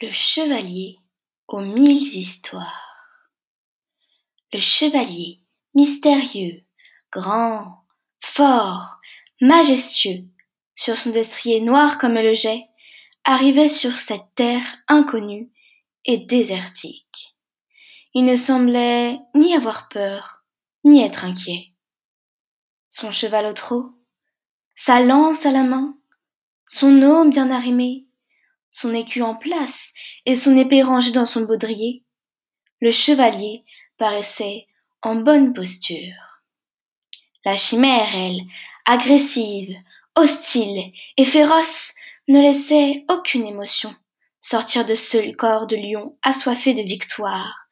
Le chevalier aux mille histoires. Le chevalier, mystérieux, grand, fort, majestueux, sur son destrier noir comme le jet, arrivait sur cette terre inconnue et désertique. Il ne semblait ni avoir peur, ni être inquiet. Son cheval au trot, sa lance à la main, son aume bien arrimé, son écu en place et son épée rangée dans son baudrier, le chevalier paraissait en bonne posture. La chimère, elle, agressive, hostile et féroce, ne laissait aucune émotion sortir de ce corps de lion assoiffé de victoire,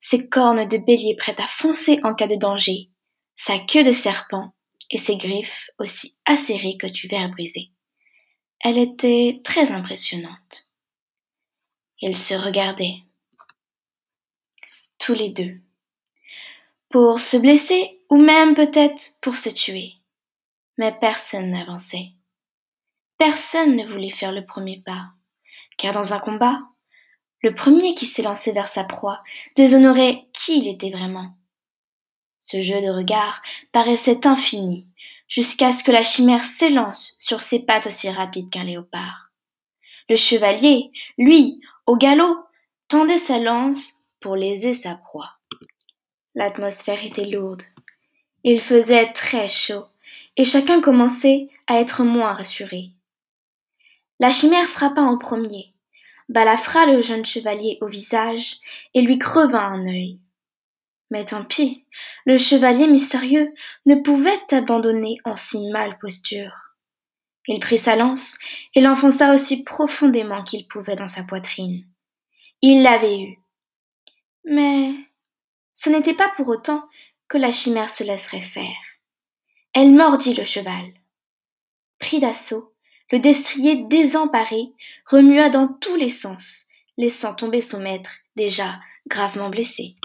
ses cornes de bélier prêtes à foncer en cas de danger, sa queue de serpent et ses griffes aussi acérées que du verre brisé. Elle était très impressionnante. Ils se regardaient, tous les deux, pour se blesser ou même peut-être pour se tuer. Mais personne n'avançait. Personne ne voulait faire le premier pas, car dans un combat, le premier qui lancé vers sa proie déshonorait qui il était vraiment. Ce jeu de regard paraissait infini, jusqu'à ce que la chimère s'élance sur ses pattes aussi rapides qu'un léopard. Le chevalier, lui, au galop, tendait sa lance pour léser sa proie. L'atmosphère était lourde. Il faisait très chaud, et chacun commençait à être moins rassuré. La chimère frappa en premier, balafra le jeune chevalier au visage et lui creva un œil. Mais tant pis, le chevalier mystérieux ne pouvait abandonner en si male posture. Il prit sa lance et l'enfonça aussi profondément qu'il pouvait dans sa poitrine. Il l'avait eue. Mais ce n'était pas pour autant que la chimère se laisserait faire. Elle mordit le cheval. Pris d'assaut, le destrier désemparé remua dans tous les sens, laissant tomber son maître, déjà gravement blessé.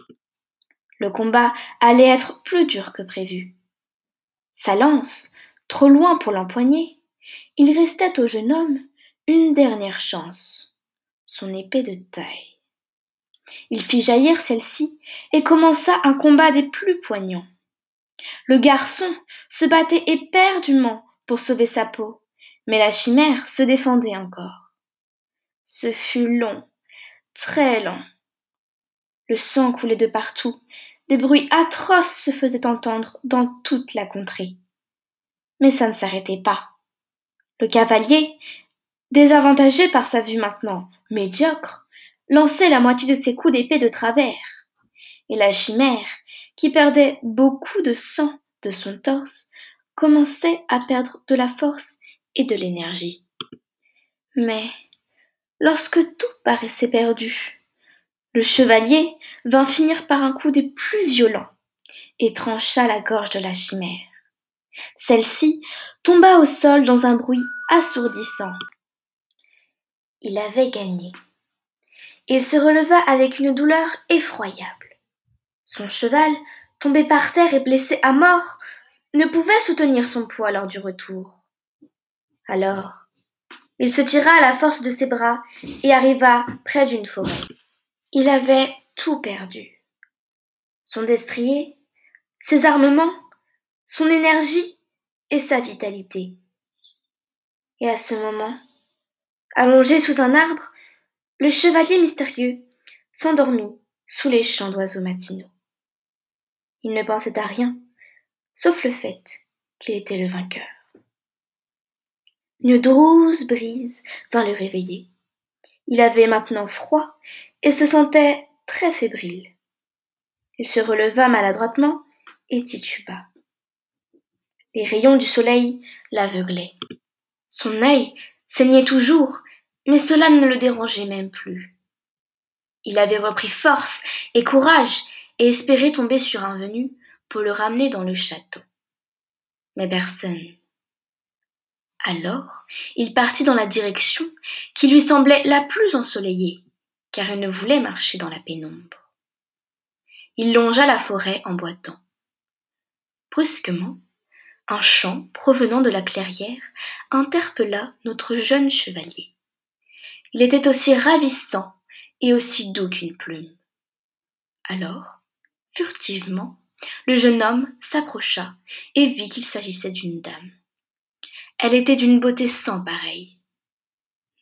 Le combat allait être plus dur que prévu. Sa lance, trop loin pour l'empoigner, il restait au jeune homme une dernière chance, son épée de taille. Il fit jaillir celle-ci et commença un combat des plus poignants. Le garçon se battait éperdument pour sauver sa peau, mais la chimère se défendait encore. Ce fut long, très long. Le sang coulait de partout des bruits atroces se faisaient entendre dans toute la contrée. Mais ça ne s'arrêtait pas. Le cavalier, désavantagé par sa vue maintenant médiocre, lançait la moitié de ses coups d'épée de travers. Et la chimère, qui perdait beaucoup de sang de son torse, commençait à perdre de la force et de l'énergie. Mais lorsque tout paraissait perdu, le chevalier vint finir par un coup des plus violents et trancha la gorge de la chimère. Celle-ci tomba au sol dans un bruit assourdissant. Il avait gagné. Il se releva avec une douleur effroyable. Son cheval, tombé par terre et blessé à mort, ne pouvait soutenir son poids lors du retour. Alors, il se tira à la force de ses bras et arriva près d'une forêt. Il avait tout perdu. Son destrier, ses armements, son énergie et sa vitalité. Et à ce moment, allongé sous un arbre, le chevalier mystérieux s'endormit sous les chants d'oiseaux matinaux. Il ne pensait à rien, sauf le fait qu'il était le vainqueur. Une douce brise vint le réveiller. Il avait maintenant froid et se sentait très fébrile. Il se releva maladroitement et tituba. Les rayons du soleil l'aveuglaient. Son œil saignait toujours, mais cela ne le dérangeait même plus. Il avait repris force et courage et espérait tomber sur un venu pour le ramener dans le château. Mais personne. Alors, il partit dans la direction qui lui semblait la plus ensoleillée, car il ne voulait marcher dans la pénombre. Il longea la forêt en boitant. Brusquement, un chant provenant de la clairière interpella notre jeune chevalier. il était aussi ravissant et aussi doux qu'une plume. Alors, furtivement, le jeune homme s'approcha et vit qu'il s'agissait d'une dame. Elle était d'une beauté sans pareille.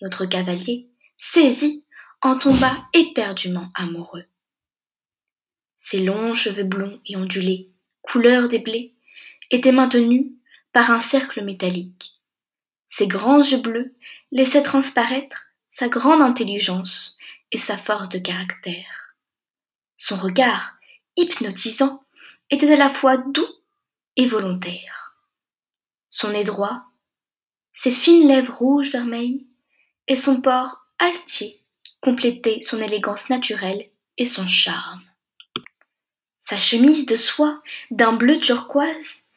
Notre cavalier, saisi, en tomba éperdument amoureux. Ses longs cheveux blonds et ondulés, couleur des blés, étaient maintenus par un cercle métallique. Ses grands yeux bleus laissaient transparaître sa grande intelligence et sa force de caractère. Son regard, hypnotisant, était à la fois doux et volontaire. Son nez droit, ses fines lèvres rouges vermeilles et son port altier complétaient son élégance naturelle et son charme. Sa chemise de soie d'un bleu turquoise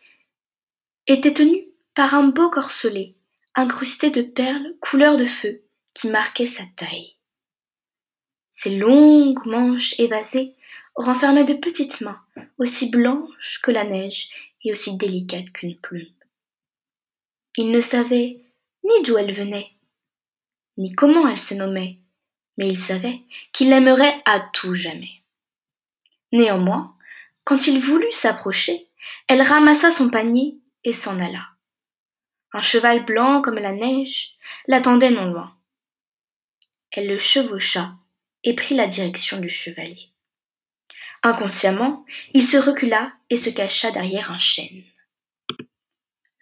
était tenue par un beau corselet incrusté de perles couleur de feu qui marquaient sa taille. Ses longues manches évasées renfermaient de petites mains aussi blanches que la neige et aussi délicates qu'une plume. Il ne savait ni d'où elle venait, ni comment elle se nommait, mais il savait qu'il l'aimerait à tout jamais. Néanmoins, quand il voulut s'approcher, elle ramassa son panier et s'en alla. Un cheval blanc comme la neige l'attendait non loin. Elle le chevaucha et prit la direction du chevalier. Inconsciemment, il se recula et se cacha derrière un chêne.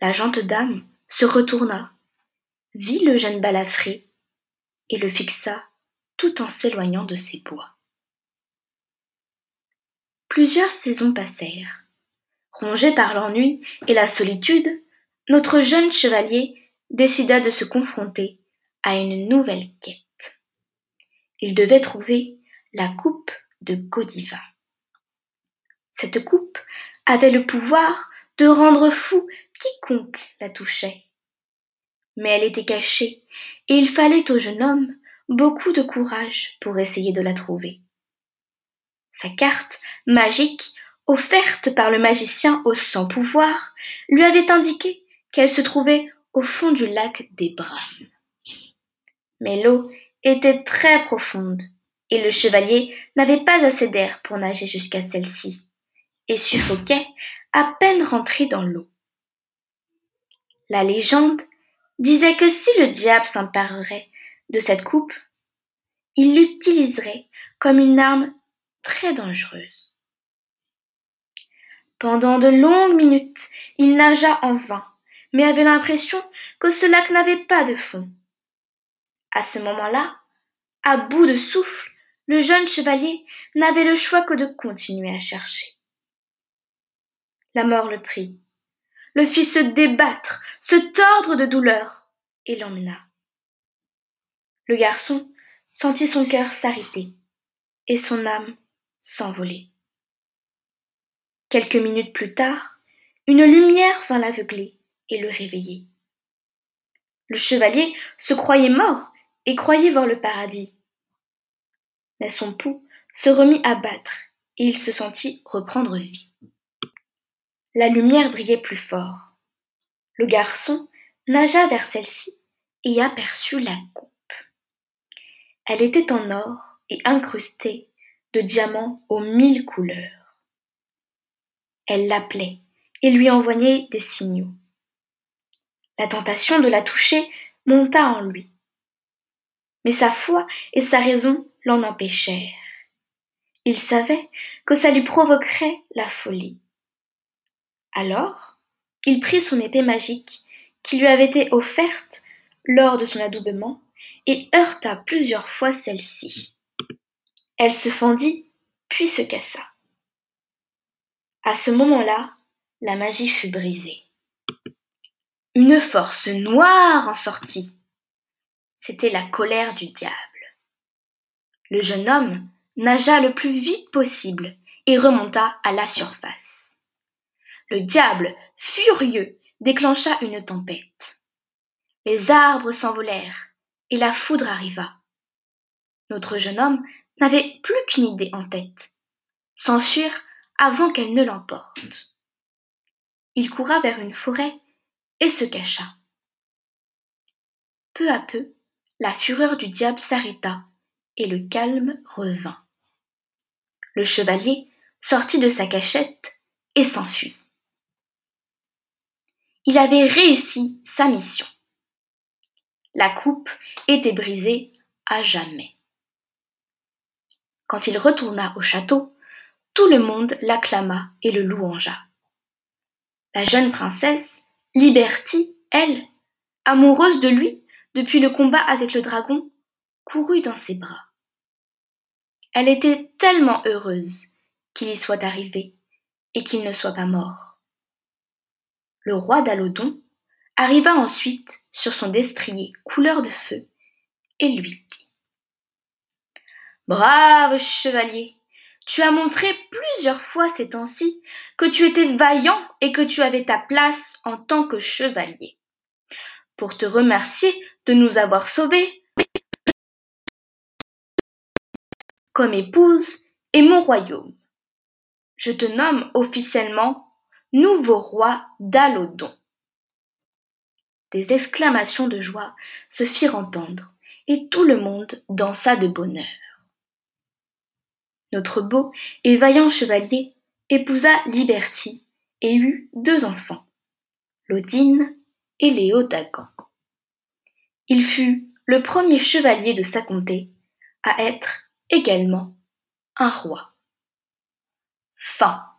La gente dame se retourna, vit le jeune balafré et le fixa tout en s'éloignant de ses bois. Plusieurs saisons passèrent. Rongé par l'ennui et la solitude, notre jeune chevalier décida de se confronter à une nouvelle quête. Il devait trouver la coupe de Godiva. Cette coupe avait le pouvoir de rendre fou quiconque la touchait. Mais elle était cachée, et il fallait au jeune homme beaucoup de courage pour essayer de la trouver. Sa carte magique, offerte par le magicien au sans pouvoir, lui avait indiqué qu'elle se trouvait au fond du lac des Brames. Mais l'eau était très profonde, et le chevalier n'avait pas assez d'air pour nager jusqu'à celle-ci, et suffoquait à peine rentré dans l'eau. La légende disait que si le diable s'emparerait de cette coupe, il l'utiliserait comme une arme très dangereuse. Pendant de longues minutes, il nagea en vain mais avait l'impression que ce lac n'avait pas de fond. À ce moment-là, à bout de souffle, le jeune chevalier n'avait le choix que de continuer à chercher. La mort le prit, le fit se débattre, se tordre de douleur, et l'emmena. Le garçon sentit son cœur s'arrêter et son âme s'envoler. Quelques minutes plus tard, une lumière vint l'aveugler et le réveiller. Le chevalier se croyait mort et croyait voir le paradis. Mais son pouls se remit à battre et il se sentit reprendre vie. La lumière brillait plus fort. Le garçon nagea vers celle-ci et aperçut la coupe. Elle était en or et incrustée de diamants aux mille couleurs. Elle l'appelait et lui envoyait des signaux. La tentation de la toucher monta en lui. Mais sa foi et sa raison l'en empêchèrent. Il savait que ça lui provoquerait la folie. Alors, il prit son épée magique qui lui avait été offerte lors de son adoubement et heurta plusieurs fois celle-ci. Elle se fendit, puis se cassa. À ce moment-là, la magie fut brisée. Une force noire en sortit. C'était la colère du diable. Le jeune homme nagea le plus vite possible et remonta à la surface. Le diable, furieux, déclencha une tempête. Les arbres s'envolèrent et la foudre arriva. Notre jeune homme n'avait plus qu'une idée en tête s'enfuir avant qu'elle ne l'emporte. Il coura vers une forêt et se cacha. Peu à peu, la fureur du diable s'arrêta et le calme revint. Le chevalier sortit de sa cachette et s'enfuit. Il avait réussi sa mission. La coupe était brisée à jamais. Quand il retourna au château, tout le monde l'acclama et le louangea. La jeune princesse, Liberty, elle, amoureuse de lui depuis le combat avec le dragon, courut dans ses bras. Elle était tellement heureuse qu'il y soit arrivé et qu'il ne soit pas mort. Le roi d'Alodon arriva ensuite sur son destrier couleur de feu et lui dit Brave chevalier, tu as montré plusieurs fois ces temps-ci que tu étais vaillant et que tu avais ta place en tant que chevalier. Pour te remercier de nous avoir sauvés, comme épouse et mon royaume. Je te nomme officiellement nouveau roi d'Alodon. Des exclamations de joie se firent entendre, et tout le monde dansa de bonheur notre beau et vaillant chevalier épousa Liberty et eut deux enfants, Lodine et Léodagan. Il fut le premier chevalier de sa comté à être également un roi. Fin.